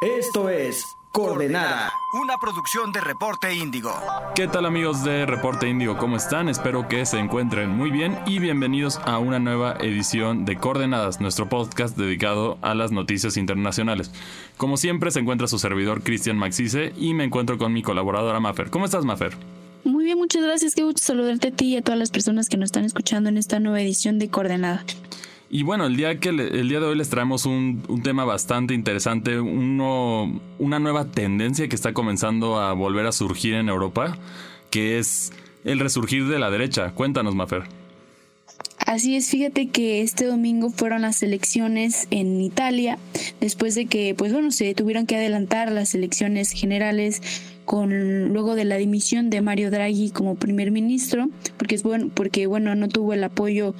Esto es Coordenada. Una producción de Reporte Índigo. ¿Qué tal amigos de Reporte Índigo? ¿Cómo están? Espero que se encuentren muy bien y bienvenidos a una nueva edición de Coordenadas, nuestro podcast dedicado a las noticias internacionales. Como siempre se encuentra su servidor Cristian Maxice y me encuentro con mi colaboradora Mafer. ¿Cómo estás Mafer? Muy bien, muchas gracias. Qué gusto saludarte a ti y a todas las personas que nos están escuchando en esta nueva edición de Coordenada. Y bueno, el día, que el día de hoy les traemos un, tema bastante interesante, uno, una nueva tendencia que está comenzando a volver a surgir en Europa, que es el resurgir de la derecha. Cuéntanos, Mafer. Así es, fíjate que este domingo fueron las elecciones en Italia, después de que, pues bueno, se tuvieron que adelantar las elecciones generales con luego de la dimisión de Mario Draghi como primer ministro, porque es bueno, porque bueno, no tuvo el apoyo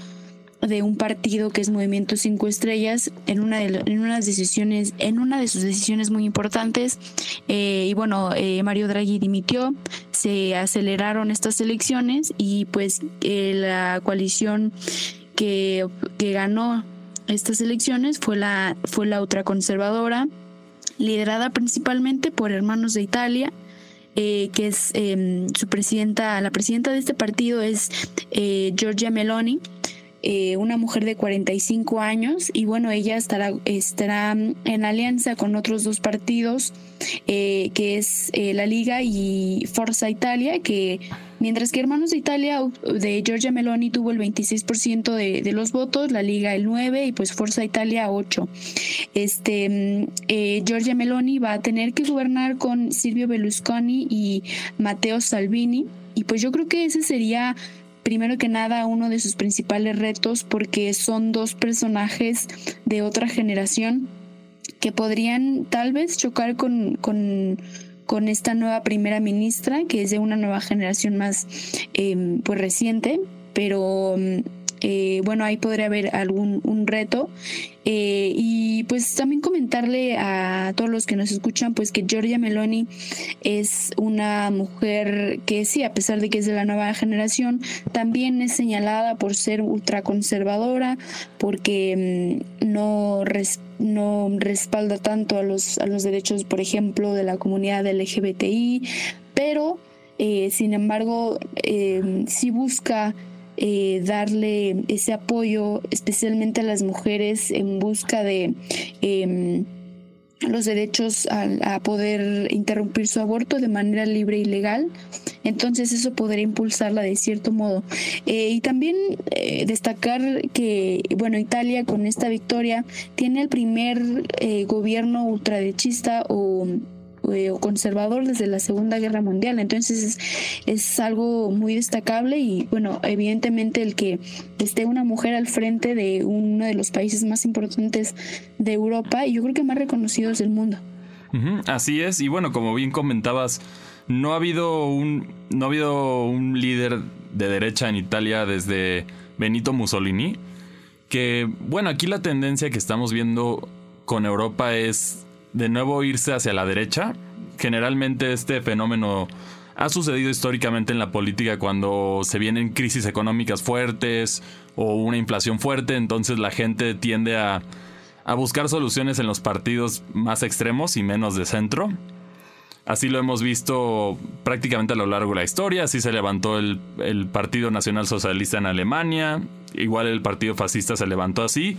de un partido que es Movimiento Cinco Estrellas en una de, en unas decisiones en una de sus decisiones muy importantes eh, y bueno eh, Mario Draghi dimitió se aceleraron estas elecciones y pues eh, la coalición que, que ganó estas elecciones fue la fue la ultraconservadora liderada principalmente por Hermanos de Italia que es em, su presidenta, la presidenta de este partido es Giorgia Meloni, eh, una mujer de 45 años y bueno, ella estará, estará en alianza con otros dos partidos, eh, que es eh, la Liga y Forza Italia, que mientras que Hermanos de Italia de Giorgia Meloni tuvo el 26% de, de los votos, la Liga el 9 y pues Forza Italia 8. Este, mm, Giorgia Meloni va a tener que gobernar con Silvio Berlusconi y Matteo Salvini y pues yo creo que ese sería primero que nada uno de sus principales retos porque son dos personajes de otra generación que podrían tal vez chocar con, con, con esta nueva primera ministra que es de una nueva generación más eh, pues reciente pero eh, bueno, ahí podría haber algún un reto. Eh, y pues también comentarle a todos los que nos escuchan, pues que Giorgia Meloni es una mujer que sí, a pesar de que es de la nueva generación, también es señalada por ser ultraconservadora, porque mm, no, no respalda tanto a los, a los derechos, por ejemplo, de la comunidad LGBTI, pero eh, sin embargo, sí busca eh, darle ese apoyo, especialmente a las mujeres en busca de em, los derechos a, poder interrumpir su aborto de manera libre y legal. Entonces eso podría impulsarla de cierto modo. Eh, y también eh, destacar que, bueno, Italia con esta victoria tiene el primer gobierno ultraderechista o eh, o conservador desde la Segunda Guerra Mundial. Entonces es, algo muy destacable y bueno, evidentemente el que esté una mujer al frente de uno de los países más importantes de Europa y yo creo que más reconocidos del mundo. así es, y bueno, como bien comentabas, no ha habido un no ha habido un líder de derecha en Italia desde Benito Mussolini, que bueno, aquí la tendencia que estamos viendo con Europa es de nuevo irse hacia la derecha. Generalmente este fenómeno ha sucedido históricamente en la política cuando se vienen crisis económicas fuertes o una inflación fuerte, entonces la gente tiende a, buscar soluciones en los partidos más extremos y menos de centro. Así lo hemos visto prácticamente a lo largo de la historia. Así se levantó el, el, Partido Nacional Socialista en Alemania. Igual el Partido Fascista se levantó así.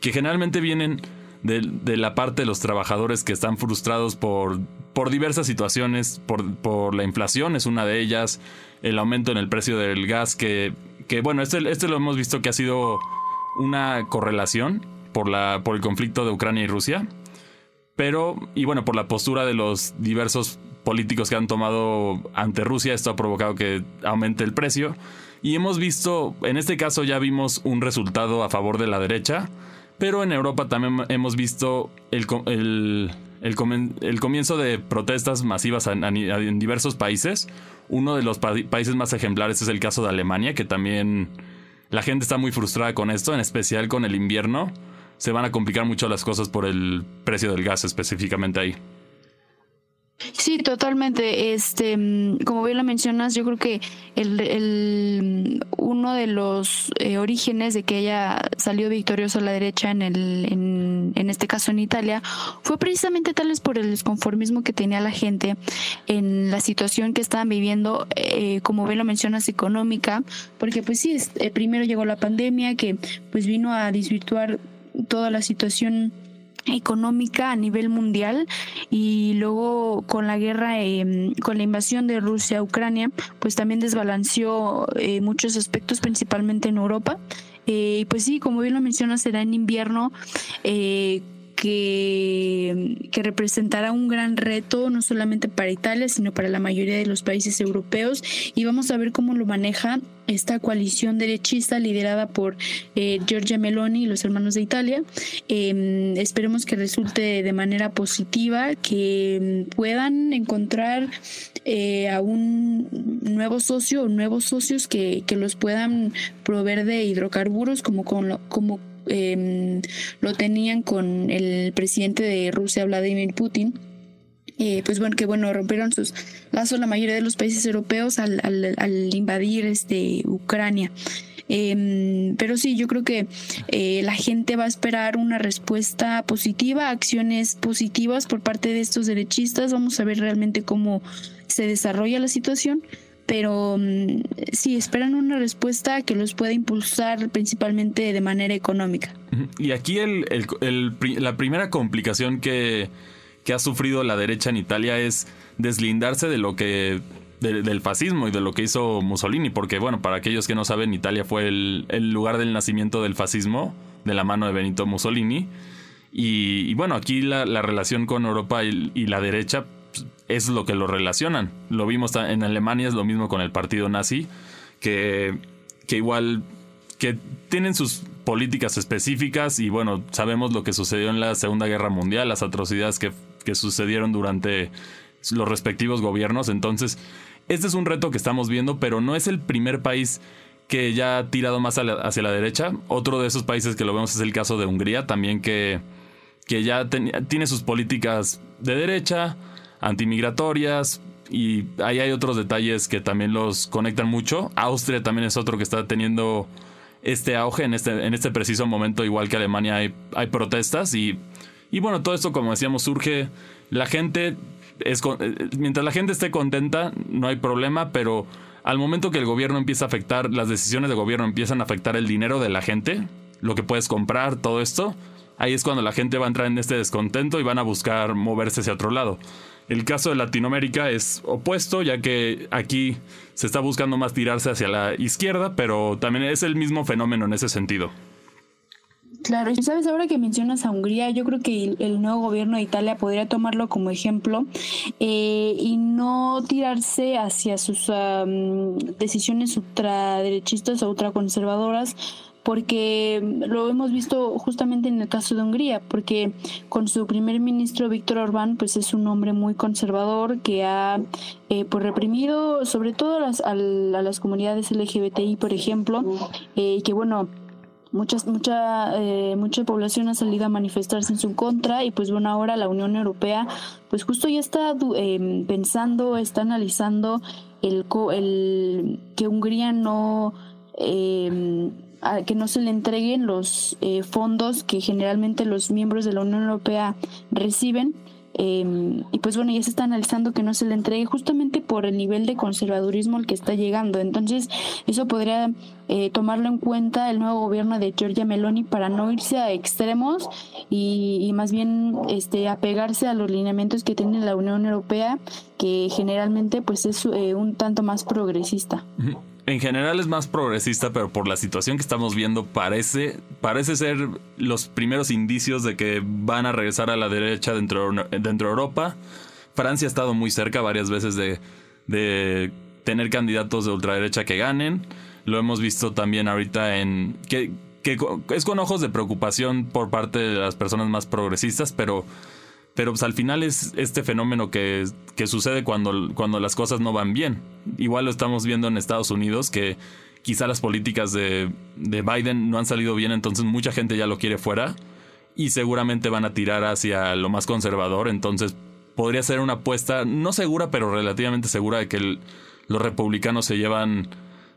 Que generalmente vienen de, la parte de los trabajadores que están frustrados por, por diversas situaciones, por, por, la inflación es una de ellas, el aumento en el precio del gas, que, que bueno, este, este lo hemos visto que ha sido una correlación por, la, por el conflicto de Ucrania y Rusia, pero, y bueno, por la postura de los diversos políticos que han tomado ante Rusia, esto ha provocado que aumente el precio. Y hemos visto, en este caso ya vimos un resultado a favor de la derecha, pero en Europa también hemos visto el, comienzo de protestas masivas en, diversos países. Uno de los países más ejemplares es el caso de Alemania, que también la gente está muy frustrada con esto, en especial con el invierno. Se van a complicar mucho las cosas por el precio del gas específicamente ahí. Sí, totalmente. Este, mm, como bien lo mencionas, yo creo que el, uno de los eh, orígenes de que ella salió victoriosa a la derecha en el, en, en, este caso en Italia, fue precisamente tal vez por el desconformismo que tenía la gente en la situación que estaban viviendo, eh, como bien lo mencionas, económica, porque pues sí, eh, primero llegó la pandemia que pues vino a desvirtuar toda la situación económica a nivel mundial y luego con la guerra, eh, con la invasión de Rusia a Ucrania, pues también desbalanceó eh, muchos aspectos, principalmente en Europa. Eh, y pues sí, como bien lo mencionas, será en invierno que, representará un gran reto no solamente para Italia, sino para la mayoría de los países europeos. Y vamos a ver cómo lo maneja esta coalición derechista liderada por eh, Giorgia Meloni y los hermanos de Italia. Em, esperemos que resulte de manera positiva, que puedan encontrar eh, a un nuevo socio o nuevos socios que, que los puedan proveer de hidrocarburos como, como, como Em, lo tenían con el presidente de Rusia, Vladimir Putin. Eh, pues bueno, que bueno, rompieron sus lazos la mayoría de los países europeos al, al, invadir este, Ucrania. Em, pero sí, yo creo que eh, la gente va a esperar una respuesta positiva, acciones positivas por parte de estos derechistas. Vamos a ver realmente cómo se desarrolla la situación pero mm, sí esperan una respuesta que los pueda impulsar principalmente de manera económica. Y aquí el, la primera complicación que, ha sufrido la derecha en Italia es deslindarse de lo que del fascismo y de lo que hizo Mussolini, porque bueno, para aquellos que no saben, Italia fue el, lugar del nacimiento del fascismo de la mano de Benito Mussolini. Y, bueno, aquí la, relación con Europa y la derecha es lo que lo relacionan. Lo vimos en Alemania, es lo mismo con el partido nazi, que, que igual que tienen sus políticas específicas y bueno, sabemos lo que sucedió en la Segunda Guerra Mundial, las atrocidades que, que sucedieron durante los respectivos gobiernos. Entonces, este es un reto que estamos viendo, pero no es el primer país que ya ha tirado más hacia la derecha. Otro de esos países que lo vemos es el caso de Hungría, también que, que ya tiene sus políticas de derecha antimigratorias y ahí hay otros detalles que también los conectan mucho. Austria también es otro que está teniendo este auge en este, en este preciso momento, igual que Alemania hay, hay protestas y, y bueno, todo esto como decíamos surge, la gente, es, mientras la gente esté contenta, no hay problema, pero al momento que el gobierno empieza a afectar, las decisiones de gobierno empiezan a afectar el dinero de la gente, lo que puedes comprar, todo esto, ahí es cuando la gente va a entrar en este descontento y van a buscar moverse hacia otro lado. El caso de Latinoamérica es opuesto, ya que aquí se está buscando más tirarse hacia la izquierda, pero también es el mismo fenómeno en ese sentido. Claro, y sabes, ahora que mencionas a Hungría, yo creo que el, nuevo gobierno de Italia podría tomarlo como ejemplo eh, y no tirarse hacia sus decisiones ultraderechistas o ultraconservadoras, porque lo hemos visto justamente en el caso de Hungría, porque con su primer ministro Víctor Orbán, pues es un hombre muy conservador que ha eh, pues reprimido sobre todo las, a las comunidades LGBTI, por ejemplo, eh, que bueno, muchas mucha eh, mucha población ha salido a manifestarse en su contra y pues bueno ahora la Unión Europea pues justo ya está eh, pensando está analizando el el que Hungría no eh, que no se le entreguen los eh, fondos que generalmente los miembros de la Unión Europea reciben. Em, y pues bueno, ya se está analizando que no se le entregue justamente por el nivel de conservadurismo al que está llegando. Entonces, eso podría eh, tomarlo en cuenta el nuevo gobierno de Giorgia Meloni para no irse a extremos y, más bien este, apegarse a los lineamientos que tiene la Unión Europea, que generalmente pues es eh, un tanto más progresista en general es más progresista, pero por la situación que estamos viendo parece, parece ser los primeros indicios de que van a regresar a la derecha dentro, dentro de Europa. Francia ha estado muy cerca varias veces de, de tener candidatos de ultraderecha que ganen. Lo hemos visto también ahorita en... que, que es con ojos de preocupación por parte de las personas más progresistas, pero pero pues al final es este fenómeno que, sucede cuando, cuando las cosas no van bien. Igual lo estamos viendo en Estados Unidos, que quizá las políticas de, de Biden no han salido bien, entonces mucha gente ya lo quiere fuera y seguramente van a tirar hacia lo más conservador, entonces podría ser una apuesta no segura, pero relativamente segura de que los republicanos se llevan,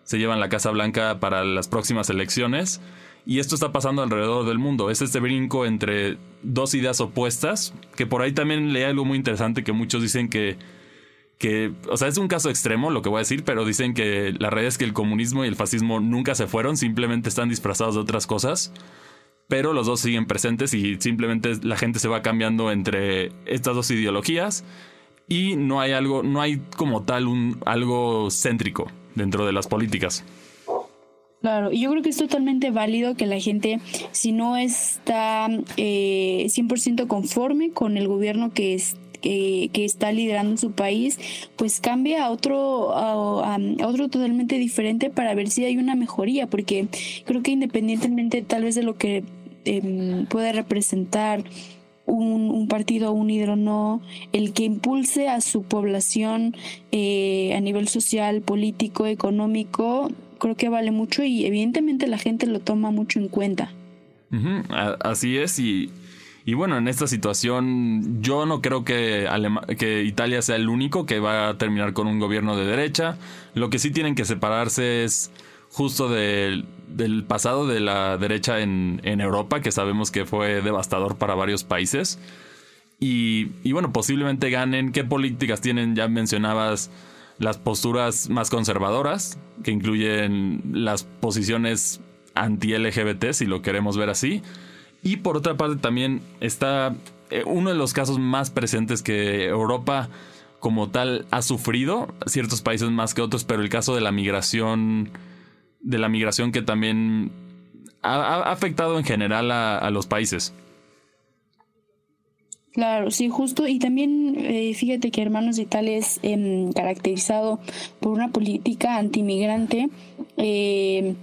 se llevan la Casa Blanca para las próximas elecciones. Y esto está pasando alrededor del mundo. Es este brinco entre dos ideas opuestas, que por ahí también leí algo muy interesante que muchos dicen que, que, o sea, es un caso extremo lo que voy a decir, pero dicen que la realidad es que el comunismo y el fascismo nunca se fueron, simplemente están disfrazados de otras cosas pero los dos siguen presentes y simplemente la gente se va cambiando entre estas dos ideologías y no hay algo, no hay como tal un algo céntrico dentro de las políticas. Claro, y yo creo que es totalmente válido que la gente, si no está eh, 100% conforme con el gobierno que, es, que, está liderando su país, pues cambie a otro, a, otro totalmente diferente para ver si hay una mejoría, porque creo que independientemente tal vez de lo que Em, puede representar un, partido unido o no, el que impulse a su población eh, a nivel social, político, económico, creo que vale mucho y evidentemente la gente lo toma mucho en cuenta. Así es y, y, bueno, en esta situación yo no creo que, que Italia sea el único que va a terminar con un gobierno de derecha. Lo que sí tienen que separarse es justo del, pasado de la derecha en, Europa, que sabemos que fue devastador para varios países. Y, y, bueno, posiblemente ganen. ¿Qué políticas tienen? Ya mencionabas las posturas más conservadoras, que incluyen las posiciones anti-LGBT, si lo queremos ver así. Y por otra parte también está eh, uno de los casos más presentes que Europa como tal ha sufrido, ciertos países más que otros, pero el caso de la migración de la migración que también ha, afectado en general a, los países. Claro, sí, justo. Y también eh, fíjate que Hermanos de Italia es em, caracterizado por una política antimigrante. Eh,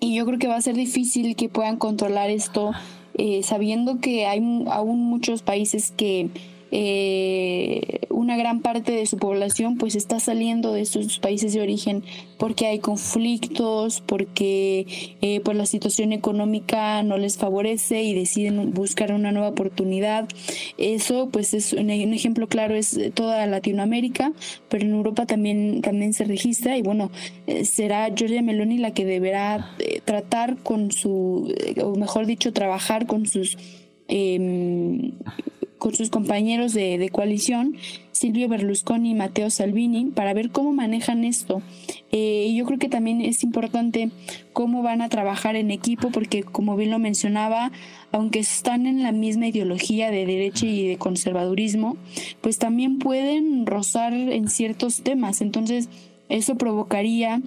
y yo creo que va a ser difícil que puedan controlar esto, eh, sabiendo que hay aún muchos países que eh, una gran parte de su población pues está saliendo de sus países de origen porque hay conflictos, porque eh, pues la situación económica no les favorece y deciden buscar una nueva oportunidad. Eso pues es un, ejemplo claro es toda Latinoamérica, pero en Europa también, también se registra y bueno, eh, será Giorgia Meloni la que deberá eh, tratar con su, o mejor dicho, trabajar con sus em, con sus compañeros de, coalición, Silvio Berlusconi y Matteo Salvini, para ver cómo manejan esto. Eh, yo creo que también es importante cómo van a trabajar en equipo, porque como bien lo mencionaba, aunque están en la misma ideología de derecha y de conservadurismo, pues también pueden rozar en ciertos temas. Entonces, eso provocaría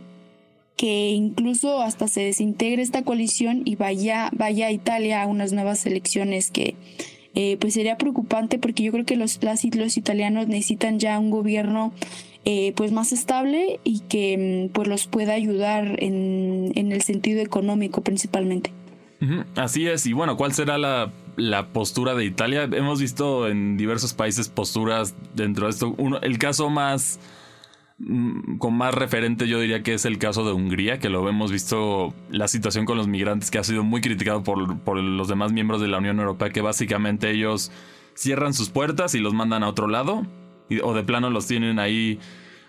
que incluso hasta se desintegre esta coalición y vaya, vaya a Italia a unas nuevas elecciones que eh, pues sería preocupante porque yo creo que los, italianos necesitan ya un gobierno eh, pues más estable y que mm, pues los pueda ayudar en, en el sentido económico principalmente. Así es, y bueno, ¿cuál será la, la, postura de Italia? Hemos visto en diversos países posturas dentro de esto. Uno, el caso más con más referente yo diría que es el caso de Hungría, que lo hemos visto la situación con los migrantes que ha sido muy criticado por, por los demás miembros de la Unión Europea, que básicamente ellos cierran sus puertas y los mandan a otro lado, o de plano los tienen ahí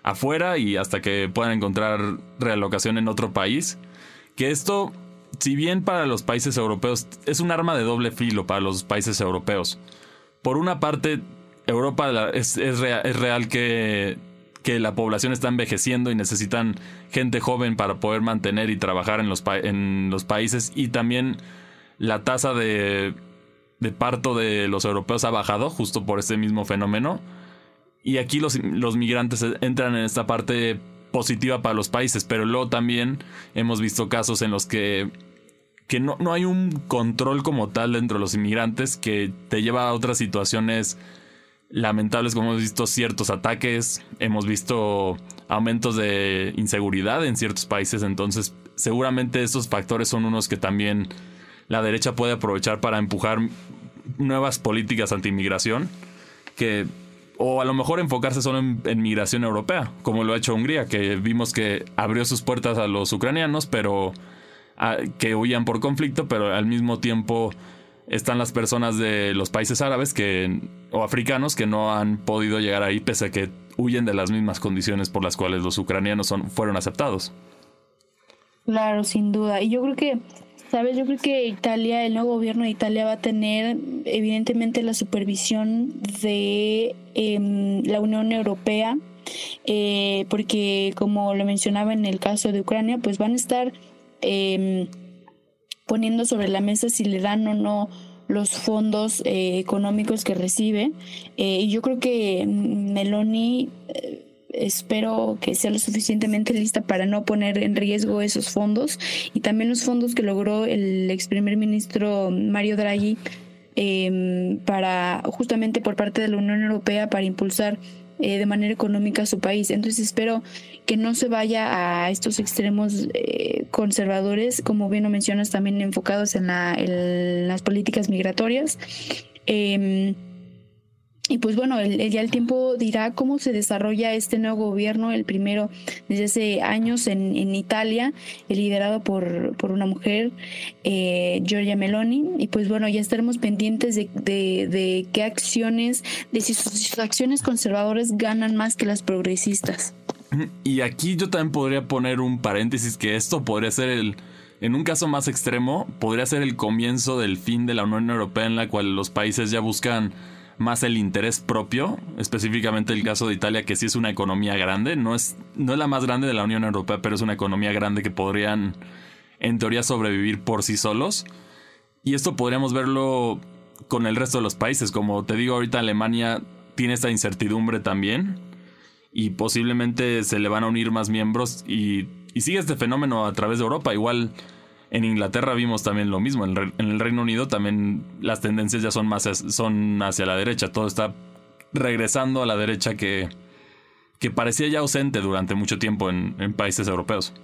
afuera y hasta que puedan encontrar realocación en otro país. Que esto, si bien para los países europeos es un arma de doble filo para los países europeos. Por una parte, Europa es, es real que que la población está envejeciendo y necesitan gente joven para poder mantener y trabajar en los, países y también la tasa de, parto de los europeos ha bajado justo por este mismo fenómeno. Y aquí los, migrantes entran en esta parte positiva para los países, pero luego también hemos visto casos en los que que no, no, hay un control como tal dentro de los inmigrantes que te lleva a otras situaciones lamentables como hemos visto ciertos ataques, hemos visto aumentos de inseguridad en ciertos países, entonces seguramente estos factores son unos que también la derecha puede aprovechar para empujar nuevas políticas anti-inmigración que o a lo mejor enfocarse solo en, migración europea, como lo ha hecho Hungría, que vimos que abrió sus puertas a los ucranianos, pero que huían por conflicto, pero al mismo tiempo están las personas de los países árabes que, o africanos que no han podido llegar ahí pese a que huyen de las mismas condiciones por las cuales los ucranianos son, fueron aceptados. Claro, sin duda. Y yo creo que, ¿sabes? Yo creo que Italia, el nuevo gobierno de Italia va a tener evidentemente la supervisión de em, la Unión Europea, eh, porque como lo mencionaba en el caso de Ucrania, pues van a estar... Eh, poniendo sobre la mesa si le dan o no los fondos eh, económicos que recibe. Eh, y yo creo que Meloni eh, espero que sea lo suficientemente lista para no poner en riesgo esos fondos y también los fondos que logró el ex primer ministro Mario Draghi em, para justamente por parte de la Unión Europea para impulsar eh, de manera económica a su país. Entonces espero que no se vaya a estos extremos eh, conservadores, como bien lo mencionas, también enfocados en, la, en las políticas migratorias. Eh, y pues bueno, el, ya el tiempo dirá cómo se desarrolla este nuevo gobierno, el primero desde hace años en, Italia, liderado por, por una mujer, eh, Giorgia Meloni. Y pues bueno, ya estaremos pendientes de, de, qué acciones, de si sus, acciones conservadoras ganan más que las progresistas. Y aquí yo también podría poner un paréntesis que esto podría ser el, en un caso más extremo, podría ser el comienzo del fin de la Unión Europea en la cual los países ya buscan más el interés propio, específicamente el caso de Italia, que sí es una economía grande, no es, no es la más grande de la Unión Europea, pero es una economía grande que podrían, en teoría, sobrevivir por sí solos. Y esto podríamos verlo con el resto de los países. Como te digo, ahorita Alemania tiene esta incertidumbre también. Y posiblemente se le van a unir más miembros. Y, y sigue este fenómeno a través de Europa. Igual en Inglaterra vimos también lo mismo. En, el Reino Unido también las tendencias ya son más son hacia la derecha. Todo está regresando a la derecha que, que parecía ya ausente durante mucho tiempo en, en países europeos.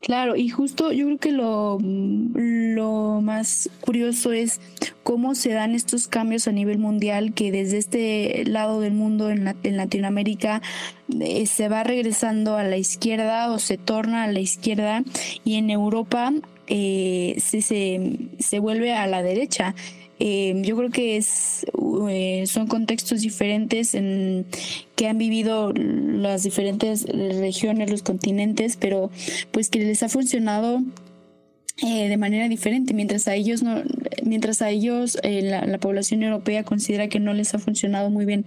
Claro, y justo yo creo que lo, lo más curioso es cómo se dan estos cambios a nivel mundial, que desde este lado del mundo, en, en Latinoamérica, eh, se va regresando a la izquierda o se torna a la izquierda, y en Europa eh, se, se, se vuelve a la derecha. Eh, yo creo que es, eh, son contextos diferentes en que han vivido las diferentes regiones, los continentes, pero pues que les ha funcionado eh, de manera diferente. Mientras a ellos no, mientras a ellos la, la, población europea considera que no les ha funcionado muy bien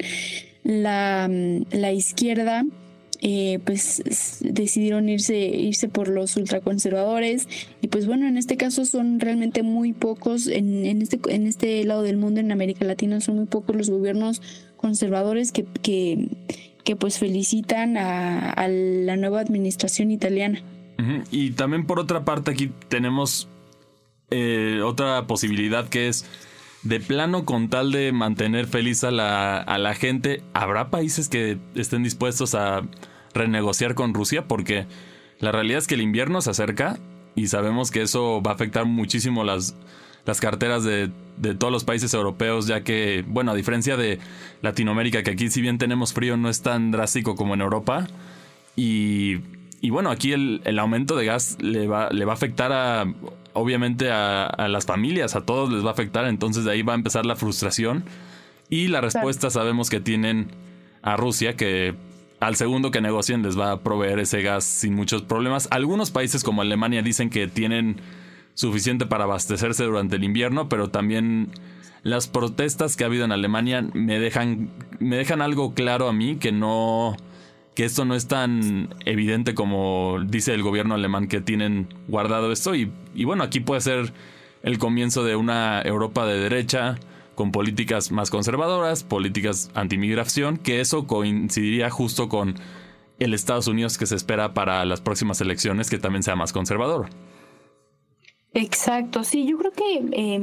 la, la izquierda eh, pues decidieron irse, irse por los ultraconservadores y pues bueno, en este caso son realmente muy pocos, en, en, este, en este lado del mundo, en América Latina, son muy pocos los gobiernos conservadores que, que, pues felicitan a, a, la nueva administración italiana. Y también por otra parte aquí tenemos eh, otra posibilidad que es de plano con tal de mantener feliz a la, a la gente, ¿habrá países que estén dispuestos a renegociar con Rusia porque la realidad es que el invierno se acerca y sabemos que eso va a afectar muchísimo las, las carteras de, de, todos los países europeos, ya que, bueno, a diferencia de Latinoamérica, que aquí si bien tenemos frío no es tan drástico como en Europa, y, y bueno, aquí el, el, aumento de gas le va, le va a afectar a, obviamente a, a, las familias, a todos les va a afectar, entonces de ahí va a empezar la frustración. Y la respuesta sabemos que tienen a Rusia, que al segundo que negocien les va a proveer ese gas sin muchos problemas. Algunos países como Alemania dicen que tienen suficiente para abastecerse durante el invierno, pero también las protestas que ha habido en Alemania me dejan me dejan algo claro a mí que no que esto no es tan evidente como dice el gobierno alemán que tienen guardado esto y, y bueno, aquí puede ser el comienzo de una Europa de derecha con políticas más conservadoras, políticas antimigración, que eso coincidiría justo con el Estados Unidos que se espera para las próximas elecciones, que también sea más conservador. Exacto, sí, yo creo que eh,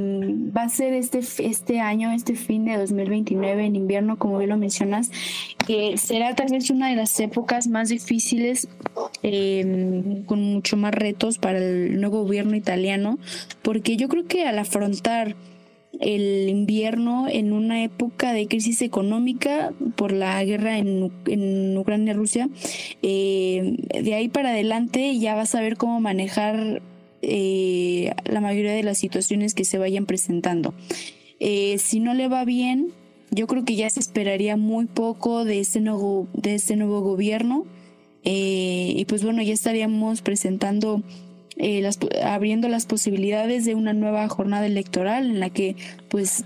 va a ser este, este año, este fin de 2029 en invierno, como bien lo mencionas, que será tal vez una de las épocas más difíciles, eh, con mucho más retos para el nuevo gobierno italiano, porque yo creo que al afrontar el invierno en una época de crisis económica por la guerra en, en Ucrania-Rusia. Eh, de ahí para adelante ya vas a ver cómo manejar eh, la mayoría de las situaciones que se vayan presentando. Eh, si no le va bien, yo creo que ya se esperaría muy poco de este nuevo, de este nuevo gobierno. Y pues bueno, ya estaríamos presentando, las, abriendo las posibilidades de una nueva jornada electoral en la que pues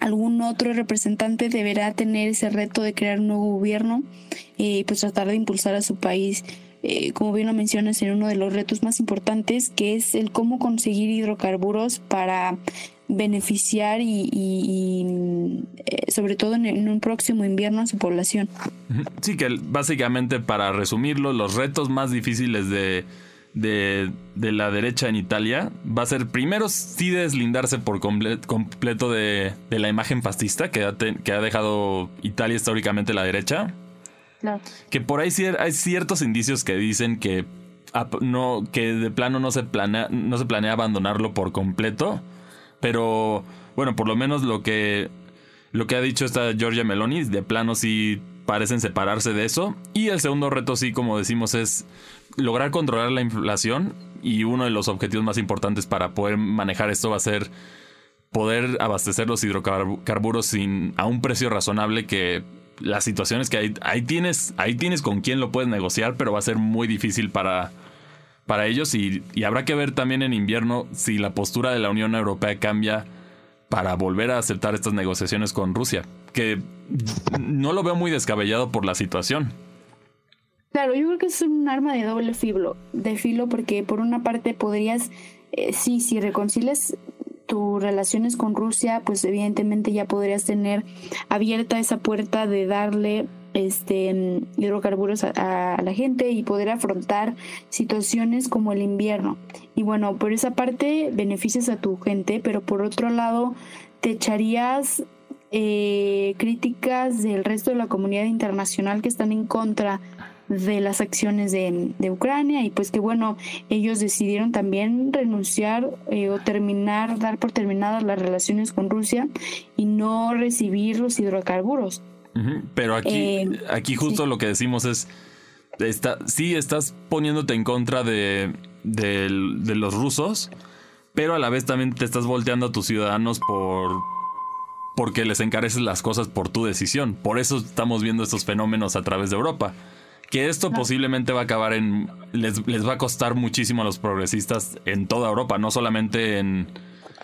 algún otro representante deberá tener ese reto de crear un nuevo gobierno y pues tratar de impulsar a su país eh, como bien lo mencionas, en uno de los retos más importantes, que es el cómo conseguir hidrocarburos para beneficiar y, eh, sobre todo en, un próximo invierno a su población. Sí, que básicamente para resumirlo, los retos más difíciles de, de, la derecha en Italia va a ser primero sí deslindarse por completo de, la imagen fascista que que ha dejado Italia históricamente la derecha que por ahí hay ciertos indicios que dicen que no, que de plano no se planea, no se planea abandonarlo por completo. Pero bueno, por lo menos lo que lo que ha dicho esta Giorgia Meloni, de plano sí parecen separarse de eso. Y el segundo reto, sí, como decimos, es lograr controlar la inflación. Y uno de los objetivos más importantes para poder manejar esto va a ser poder abastecer los hidrocarburos sin, a un precio razonable que las situaciones que hay, ahí tienes, ahí tienes con quién lo puedes negociar, pero va a ser muy difícil para, para ellos y, habrá que ver también en invierno si la postura de la Unión Europea cambia para volver a aceptar estas negociaciones con Rusia, que no lo veo muy descabellado por la situación. Claro, yo creo que es un arma de doble filo, de filo porque por una parte podrías, eh, sí, si reconcilias tus relaciones con Rusia, pues evidentemente ya podrías tener abierta esa puerta de darle este hidrocarburos a, la gente y poder afrontar situaciones como el invierno. Y bueno, por esa parte beneficias a tu gente, pero por otro lado te echarías eh, críticas del resto de la comunidad internacional que están en contra de las acciones de, Ucrania y pues que bueno, ellos decidieron también renunciar eh, o terminar, dar por terminadas las relaciones con Rusia y no recibir los hidrocarburos. Pero aquí, eh, aquí justo lo que decimos es, está, sí estás poniéndote en contra de, de, de los rusos, pero a la vez también te estás volteando a tus ciudadanos por porque les encareces las cosas por tu decisión. Por eso estamos viendo estos fenómenos a través de Europa. Que esto posiblemente va a acabar en... Les, va a costar muchísimo a los progresistas en toda Europa, no solamente en,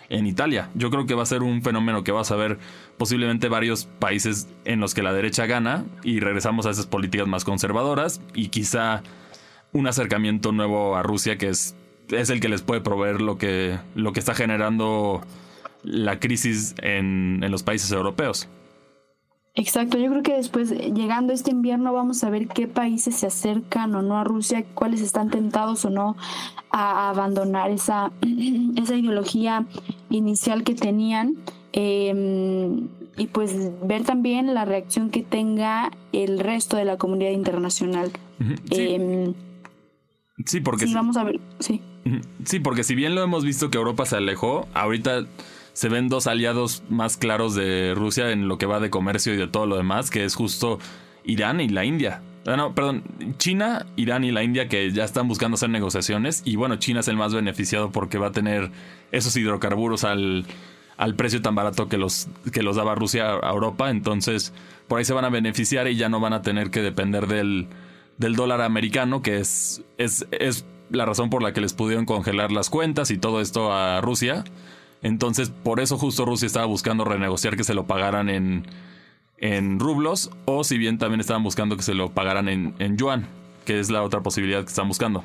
en Italia. Yo creo que va a ser un fenómeno que vas a ver posiblemente varios países en los que la derecha gana y regresamos a esas políticas más conservadoras y quizá un acercamiento nuevo a Rusia que es, es el que les puede proveer lo que, lo que está generando la crisis en, en los países europeos. Exacto, yo creo que después, llegando este invierno, vamos a ver qué países se acercan o no a Rusia, cuáles están tentados o no a abandonar esa, esa ideología inicial que tenían. Em, y pues ver también la reacción que tenga el resto de la comunidad internacional. Sí, em, sí porque... Sí, vamos a ver, sí. Sí, porque si bien lo hemos visto que Europa se alejó, ahorita se ven dos aliados más claros de Rusia en lo que va de comercio y de todo lo demás, que es justo Irán y la India. Ah, no, perdón, China, Irán y la India que ya están buscando hacer negociaciones y bueno, China es el más beneficiado porque va a tener esos hidrocarburos al, al precio tan barato que los, que los daba Rusia a Europa, entonces por ahí se van a beneficiar y ya no van a tener que depender del, del dólar americano, que es, es, es la razón por la que les pudieron congelar las cuentas y todo esto a Rusia. Entonces, por eso justo Rusia estaba buscando renegociar que se lo pagaran en, rublos, o si bien también estaban buscando que se lo pagaran en yuan, que es la otra posibilidad que están buscando.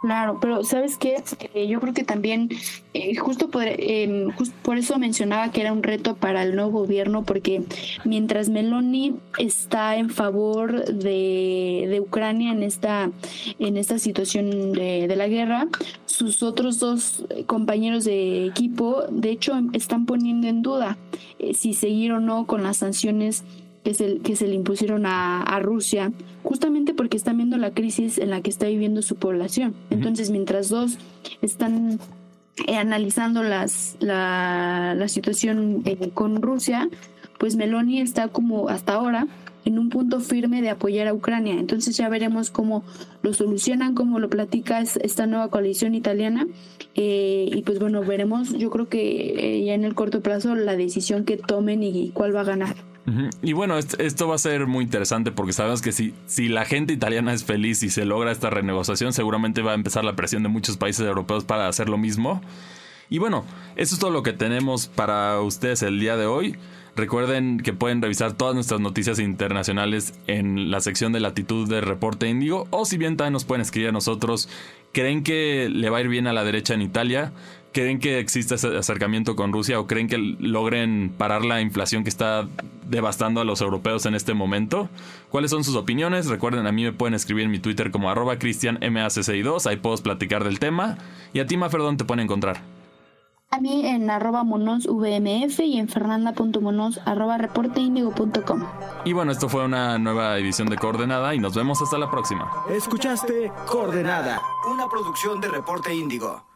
Claro, pero ¿sabes qué? Eh, yo creo que también, eh, justo, por, eh, por eso mencionaba que era un reto para el nuevo gobierno, porque mientras Meloni está en favor de, de Ucrania en esta, en esta situación de, de, la guerra, sus otros dos compañeros de equipo, de hecho, están poniendo en duda si seguir o no con las sanciones que se, que se le impusieron a, Rusia, justamente porque están viendo la crisis en la que está viviendo su población. Entonces, mientras dos están eh, analizando las, la, la situación eh, con Rusia, pues Meloni está como hasta ahora en un punto firme de apoyar a Ucrania. Entonces ya veremos cómo lo solucionan, cómo lo platica esta nueva coalición italiana. Eh, y pues bueno, veremos, yo creo que eh, ya en el corto plazo la decisión que tomen y, cuál va a ganar. Y bueno, esto va a ser muy interesante porque sabemos que si, si la gente italiana es feliz y se logra esta renegociación, seguramente va a empezar la presión de muchos países europeos para hacer lo mismo. Y bueno, eso es todo lo que tenemos para ustedes el día de hoy. Recuerden que pueden revisar todas nuestras noticias internacionales en la sección de latitud de Reporte Índigo o si bien también nos pueden escribir a nosotros. ¿Creen que le va a ir bien a la derecha en Italia? ¿Creen que existe ese acercamiento con Rusia o creen que logren parar la inflación que está devastando a los europeos en este momento? ¿Cuáles son sus opiniones? Recuerden, a mí me pueden escribir en mi Twitter como arroba cristianmac2, ahí puedo platicar del tema. Y a ti, Mafer, ¿dónde te pueden encontrar? A mí en arroba monosvmf y en fernanda.monos arroba reporteindigo.com. Y bueno, esto fue una nueva edición de Coordenada y nos vemos hasta la próxima. Escuchaste Coordenada, una producción de Reporte Índigo.